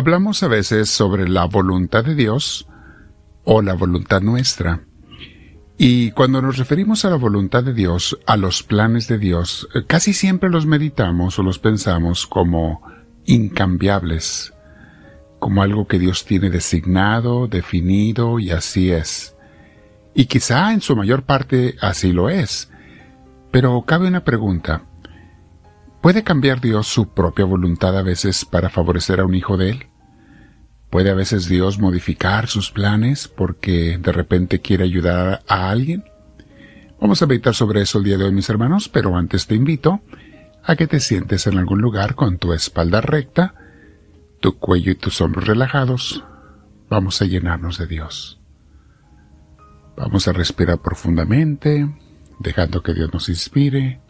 Hablamos a veces sobre la voluntad de Dios o la voluntad nuestra. Y cuando nos referimos a la voluntad de Dios, a los planes de Dios, eh, casi siempre los meditamos o los pensamos como incambiables, como algo que Dios tiene designado, definido y así es. Y quizá en su mayor parte así lo es. Pero cabe una pregunta. ¿Puede cambiar Dios su propia voluntad a veces para favorecer a un hijo de Él? ¿Puede a veces Dios modificar sus planes porque de repente quiere ayudar a alguien? Vamos a meditar sobre eso el día de hoy, mis hermanos, pero antes te invito a que te sientes en algún lugar con tu espalda recta, tu cuello y tus hombros relajados. Vamos a llenarnos de Dios. Vamos a respirar profundamente, dejando que Dios nos inspire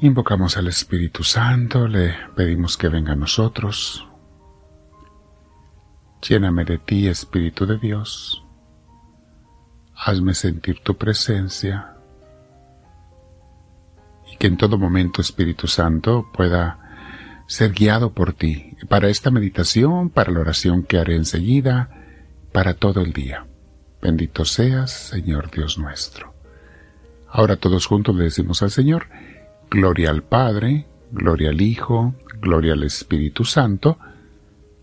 Invocamos al Espíritu Santo, le pedimos que venga a nosotros. Lléname de ti, Espíritu de Dios. Hazme sentir tu presencia y que en todo momento, Espíritu Santo, pueda ser guiado por ti para esta meditación, para la oración que haré enseguida, para todo el día. Bendito seas, Señor Dios nuestro. Ahora todos juntos le decimos al Señor, Gloria al Padre, gloria al Hijo, gloria al Espíritu Santo,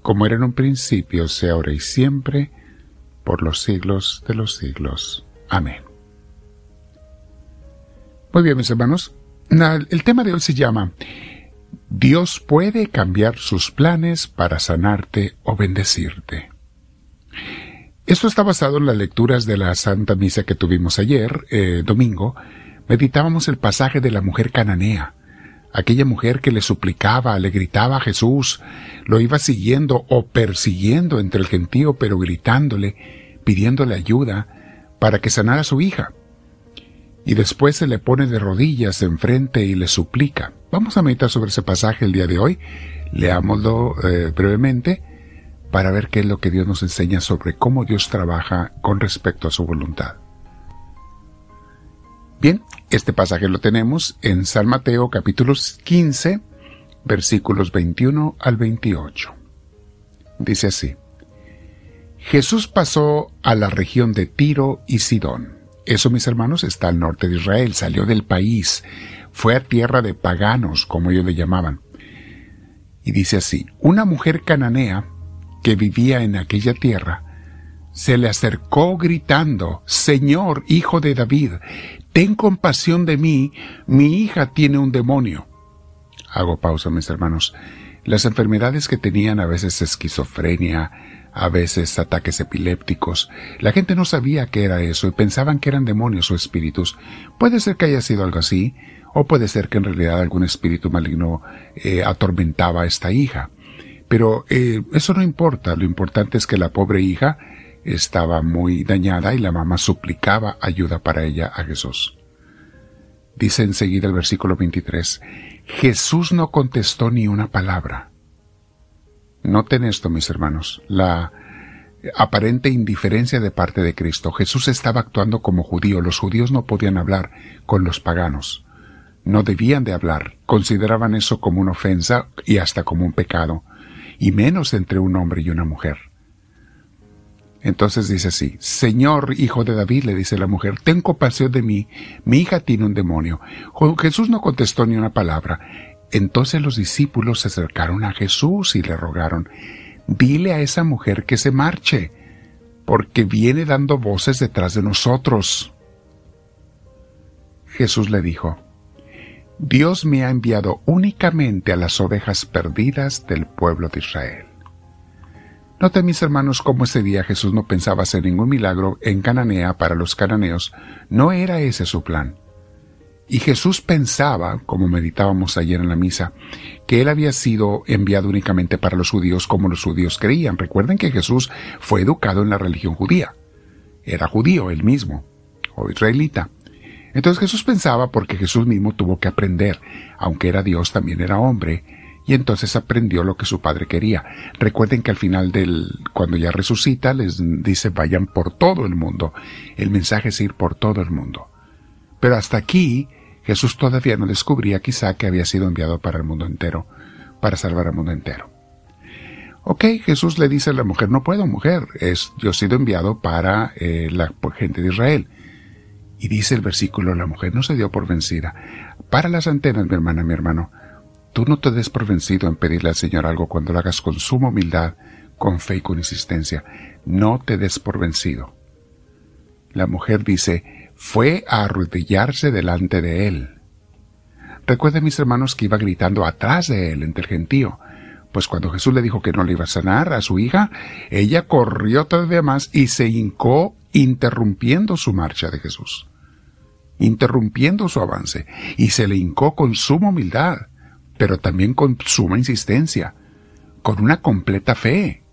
como era en un principio, sea ahora y siempre, por los siglos de los siglos. Amén. Muy bien, mis hermanos. El tema de hoy se llama Dios puede cambiar sus planes para sanarte o bendecirte. Esto está basado en las lecturas de la Santa Misa que tuvimos ayer, eh, domingo, meditábamos el pasaje de la mujer cananea, aquella mujer que le suplicaba, le gritaba a Jesús, lo iba siguiendo o persiguiendo entre el gentío, pero gritándole, pidiéndole ayuda para que sanara a su hija. Y después se le pone de rodillas enfrente y le suplica. Vamos a meditar sobre ese pasaje el día de hoy. Leámoslo eh, brevemente para ver qué es lo que Dios nos enseña sobre cómo Dios trabaja con respecto a su voluntad. Bien, este pasaje lo tenemos en San Mateo capítulo 15, versículos 21 al 28. Dice así. Jesús pasó a la región de Tiro y Sidón. Eso, mis hermanos, está al norte de Israel, salió del país, fue a tierra de paganos, como ellos le llamaban. Y dice así, una mujer cananea que vivía en aquella tierra, se le acercó gritando, Señor, hijo de David, ten compasión de mí, mi hija tiene un demonio. Hago pausa, mis hermanos. Las enfermedades que tenían a veces esquizofrenia, a veces ataques epilépticos, la gente no sabía qué era eso y pensaban que eran demonios o espíritus. Puede ser que haya sido algo así, o puede ser que en realidad algún espíritu maligno eh, atormentaba a esta hija. Pero eh, eso no importa, lo importante es que la pobre hija estaba muy dañada y la mamá suplicaba ayuda para ella a Jesús. Dice enseguida el versículo 23, Jesús no contestó ni una palabra. Noten esto, mis hermanos, la aparente indiferencia de parte de Cristo. Jesús estaba actuando como judío. Los judíos no podían hablar con los paganos. No debían de hablar. Consideraban eso como una ofensa y hasta como un pecado, y menos entre un hombre y una mujer. Entonces dice así, Señor, hijo de David, le dice la mujer, ten compasión de mí, mi hija tiene un demonio. Jesús no contestó ni una palabra. Entonces los discípulos se acercaron a Jesús y le rogaron, dile a esa mujer que se marche, porque viene dando voces detrás de nosotros. Jesús le dijo, Dios me ha enviado únicamente a las ovejas perdidas del pueblo de Israel. Noten mis hermanos cómo ese día Jesús no pensaba hacer ningún milagro en Cananea para los cananeos. No era ese su plan. Y Jesús pensaba, como meditábamos ayer en la misa, que él había sido enviado únicamente para los judíos como los judíos creían. Recuerden que Jesús fue educado en la religión judía. Era judío él mismo, o israelita. Entonces Jesús pensaba, porque Jesús mismo tuvo que aprender, aunque era Dios, también era hombre, y entonces aprendió lo que su padre quería. Recuerden que al final del, cuando ya resucita, les dice vayan por todo el mundo. El mensaje es ir por todo el mundo. Pero hasta aquí, Jesús todavía no descubría quizá que había sido enviado para el mundo entero, para salvar al mundo entero. Ok, Jesús le dice a la mujer, no puedo, mujer, es, yo he sido enviado para eh, la gente de Israel. Y dice el versículo, la mujer no se dio por vencida. Para las antenas, mi hermana, mi hermano. Tú no te des por vencido en pedirle al Señor algo cuando lo hagas con suma humildad, con fe y con insistencia. No te des por vencido. La mujer dice, fue a arrodillarse delante de él. Recuerden mis hermanos que iba gritando atrás de él entre el gentío. Pues cuando Jesús le dijo que no le iba a sanar a su hija, ella corrió todavía más y se hincó interrumpiendo su marcha de Jesús, interrumpiendo su avance, y se le hincó con suma humildad, pero también con suma insistencia, con una completa fe.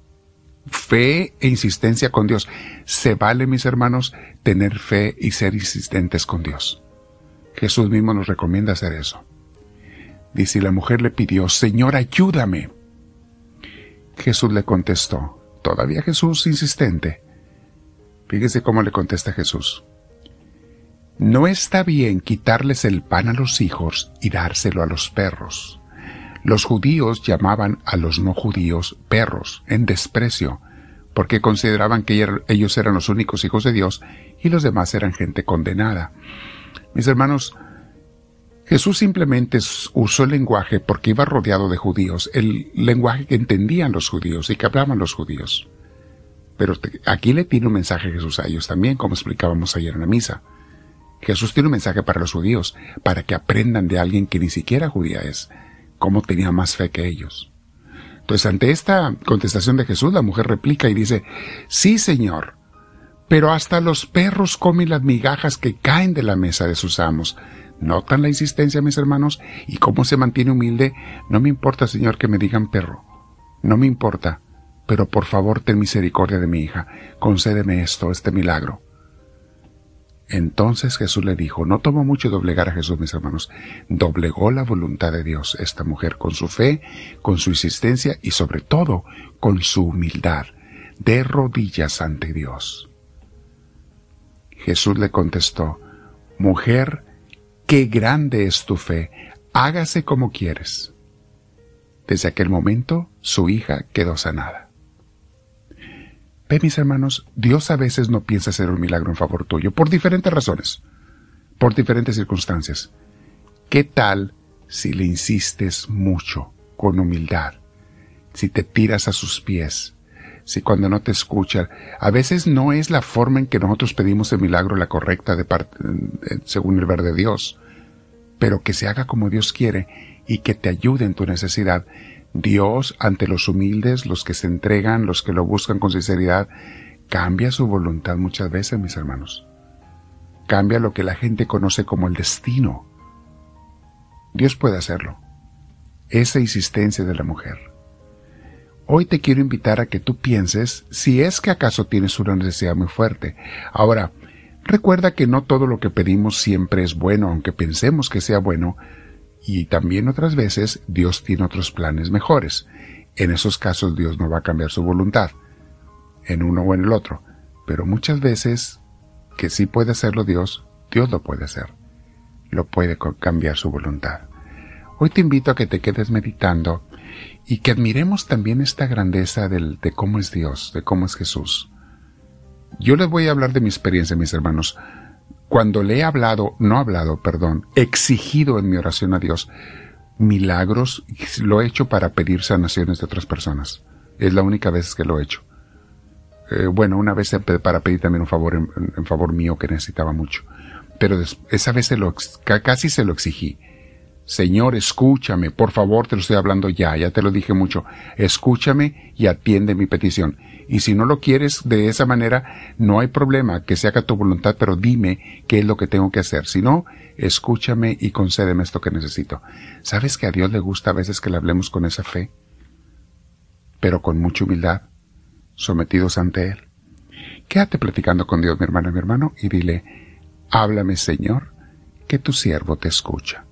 Fe e insistencia con Dios. Se vale, mis hermanos, tener fe y ser insistentes con Dios. Jesús mismo nos recomienda hacer eso. Dice, la mujer le pidió, Señor, ayúdame. Jesús le contestó, todavía Jesús insistente. Fíjese cómo le contesta Jesús. No está bien quitarles el pan a los hijos y dárselo a los perros. Los judíos llamaban a los no judíos perros, en desprecio, porque consideraban que ellos eran los únicos hijos de Dios y los demás eran gente condenada. Mis hermanos, Jesús simplemente usó el lenguaje porque iba rodeado de judíos, el lenguaje que entendían los judíos y que hablaban los judíos. Pero aquí le tiene un mensaje Jesús a ellos también, como explicábamos ayer en la misa. Jesús tiene un mensaje para los judíos, para que aprendan de alguien que ni siquiera judía es, cómo tenía más fe que ellos. Entonces, ante esta contestación de Jesús, la mujer replica y dice, Sí, Señor, pero hasta los perros comen las migajas que caen de la mesa de sus amos. ¿Notan la insistencia, mis hermanos? ¿Y cómo se mantiene humilde? No me importa, Señor, que me digan perro. No me importa. Pero por favor, ten misericordia de mi hija. Concédeme esto, este milagro. Entonces Jesús le dijo, no tomó mucho doblegar a Jesús, mis hermanos. Doblegó la voluntad de Dios, esta mujer, con su fe, con su insistencia y sobre todo con su humildad, de rodillas ante Dios. Jesús le contestó, Mujer, qué grande es tu fe, hágase como quieres. Desde aquel momento su hija quedó sanada. Ve, mis hermanos, Dios a veces no piensa hacer un milagro en favor tuyo, por diferentes razones, por diferentes circunstancias. ¿Qué tal si le insistes mucho, con humildad, si te tiras a sus pies, si cuando no te escucha, a veces no es la forma en que nosotros pedimos el milagro la correcta de parte, eh, según el ver de Dios, pero que se haga como Dios quiere y que te ayude en tu necesidad. Dios, ante los humildes, los que se entregan, los que lo buscan con sinceridad, cambia su voluntad muchas veces, mis hermanos. Cambia lo que la gente conoce como el destino. Dios puede hacerlo. Esa insistencia de la mujer Hoy te quiero invitar a que tú pienses si es que acaso tienes una necesidad muy fuerte. Ahora, recuerda que no todo lo que pedimos siempre es bueno, aunque pensemos que sea bueno, y también otras veces Dios tiene otros planes mejores. En esos casos Dios no va a cambiar su voluntad, en uno o en el otro, pero muchas veces que sí puede hacerlo Dios, Dios lo puede hacer, lo puede cambiar su voluntad. Hoy te invito a que te quedes meditando y que admiremos también esta grandeza de cómo es Dios, de cómo es Jesús. Yo les voy a hablar de mi experiencia, mis hermanos. Cuando le he hablado, no hablado, perdón, exigido en mi oración a Dios milagros, lo he hecho para pedir sanaciones de otras personas. Es la única vez que lo he hecho. Eh, bueno, una vez para pedir también un favor en, favor mío que necesitaba mucho. Pero esa vez se lo, casi se lo exigí. Señor, escúchame, por favor, te lo estoy hablando ya, ya te lo dije mucho, escúchame y atiende mi petición. Y si no lo quieres de esa manera, no hay problema, que se haga tu voluntad, pero dime qué es lo que tengo que hacer. Si no, escúchame y concédeme esto que necesito. ¿Sabes que a Dios le gusta a veces que le hablemos con esa fe? Pero con mucha humildad, sometidos ante Él. Quédate platicando con Dios, mi hermana, mi hermano, y dile, háblame, Señor, que tu siervo te escucha.